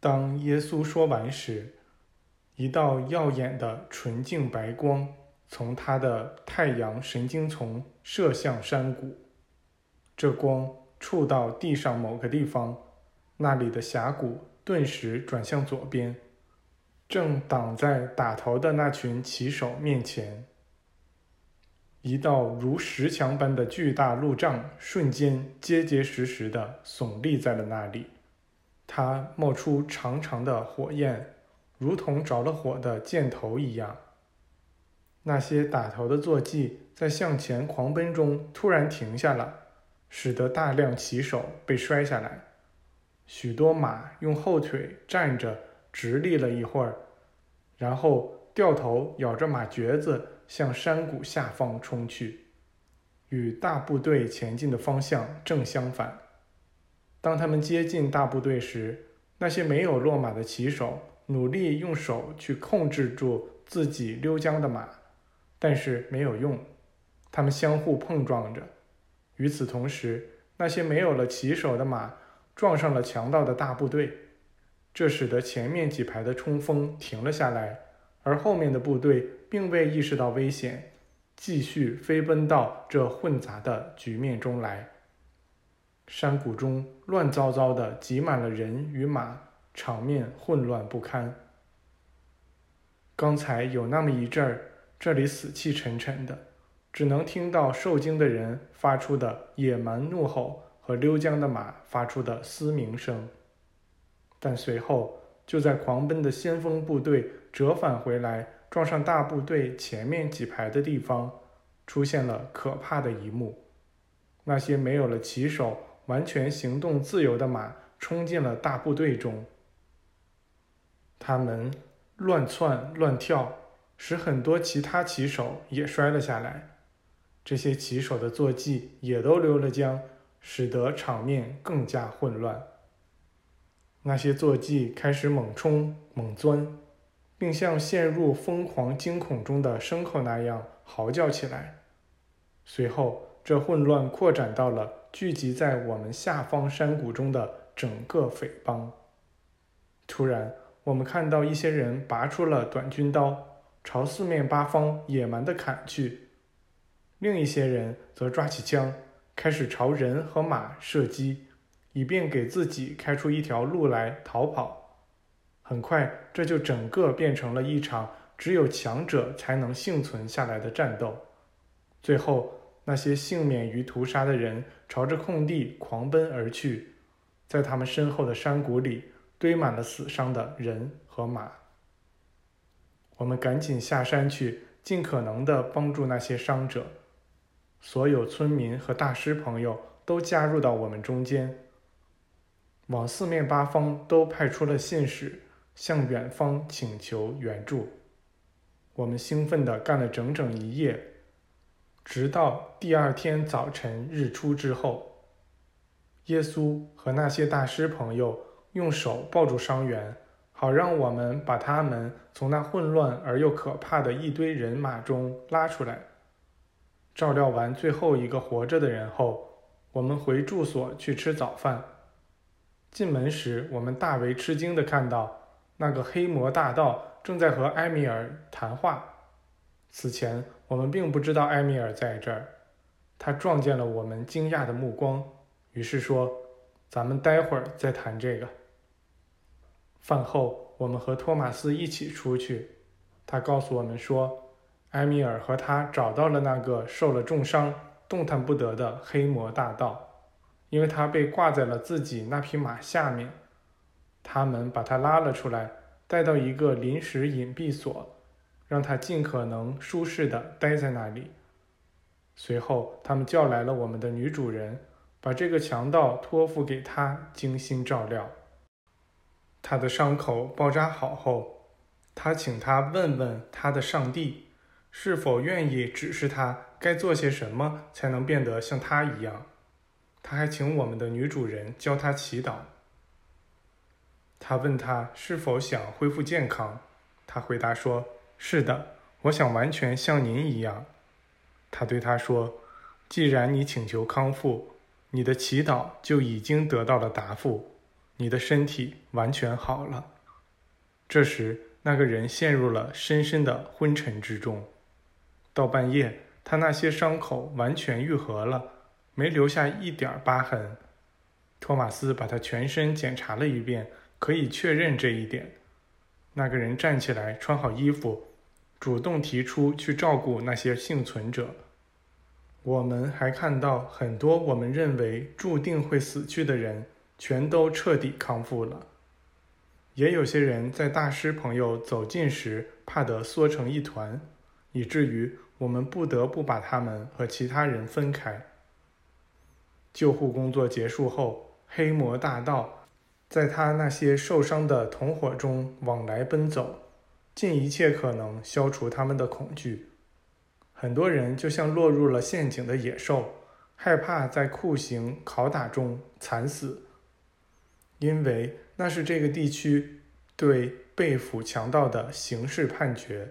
当耶稣说完时，一道耀眼的纯净白光从他的太阳神经丛射向山谷。这光触到地上某个地方，那里的峡谷顿时转向左边，正挡在打头的那群骑手面前。一道如石墙般的巨大路障瞬间结结实实地耸立在了那里，它冒出长长的火焰，如同着了火的箭头一样。那些打头的坐骑在向前狂奔中突然停下了。使得大量骑手被摔下来，许多马用后腿站着直立了一会儿，然后掉头咬着马橛子向山谷下方冲去，与大部队前进的方向正相反。当他们接近大部队时，那些没有落马的骑手努力用手去控制住自己溜缰的马，但是没有用，他们相互碰撞着。与此同时，那些没有了骑手的马撞上了强盗的大部队，这使得前面几排的冲锋停了下来，而后面的部队并未意识到危险，继续飞奔到这混杂的局面中来。山谷中乱糟糟的挤满了人与马，场面混乱不堪。刚才有那么一阵儿，这里死气沉沉的。只能听到受惊的人发出的野蛮怒吼和溜缰的马发出的嘶鸣声，但随后就在狂奔的先锋部队折返回来，撞上大部队前面几排的地方，出现了可怕的一幕：那些没有了骑手、完全行动自由的马冲进了大部队中，他们乱窜乱跳，使很多其他骑手也摔了下来。这些骑手的坐骑也都溜了缰，使得场面更加混乱。那些坐骑开始猛冲猛钻，并像陷入疯狂惊恐中的牲口那样嚎叫起来。随后，这混乱扩展到了聚集在我们下方山谷中的整个匪帮。突然，我们看到一些人拔出了短军刀，朝四面八方野蛮地砍去。另一些人则抓起枪，开始朝人和马射击，以便给自己开出一条路来逃跑。很快，这就整个变成了一场只有强者才能幸存下来的战斗。最后，那些幸免于屠杀的人朝着空地狂奔而去，在他们身后的山谷里堆满了死伤的人和马。我们赶紧下山去，尽可能地帮助那些伤者。所有村民和大师朋友都加入到我们中间，往四面八方都派出了信使，向远方请求援助。我们兴奋地干了整整一夜，直到第二天早晨日出之后。耶稣和那些大师朋友用手抱住伤员，好让我们把他们从那混乱而又可怕的一堆人马中拉出来。照料完最后一个活着的人后，我们回住所去吃早饭。进门时，我们大为吃惊地看到那个黑魔大盗正在和埃米尔谈话。此前，我们并不知道埃米尔在这儿。他撞见了我们惊讶的目光，于是说：“咱们待会儿再谈这个。”饭后，我们和托马斯一起出去。他告诉我们说。埃米尔和他找到了那个受了重伤、动弹不得的黑魔大盗，因为他被挂在了自己那匹马下面。他们把他拉了出来，带到一个临时隐蔽所，让他尽可能舒适地待在那里。随后，他们叫来了我们的女主人，把这个强盗托付给他精心照料。他的伤口包扎好后，他请他问问他的上帝。是否愿意指示他该做些什么才能变得像他一样？他还请我们的女主人教他祈祷。他问他是否想恢复健康，他回答说：“是的，我想完全像您一样。”他对他说：“既然你请求康复，你的祈祷就已经得到了答复，你的身体完全好了。”这时，那个人陷入了深深的昏沉之中。到半夜，他那些伤口完全愈合了，没留下一点疤痕。托马斯把他全身检查了一遍，可以确认这一点。那个人站起来，穿好衣服，主动提出去照顾那些幸存者。我们还看到很多我们认为注定会死去的人，全都彻底康复了。也有些人在大师朋友走近时，怕得缩成一团，以至于我们不得不把他们和其他人分开。救护工作结束后，黑魔大盗在他那些受伤的同伙中往来奔走，尽一切可能消除他们的恐惧。很多人就像落入了陷阱的野兽，害怕在酷刑拷打中惨死，因为那是这个地区对被俘强盗的刑事判决。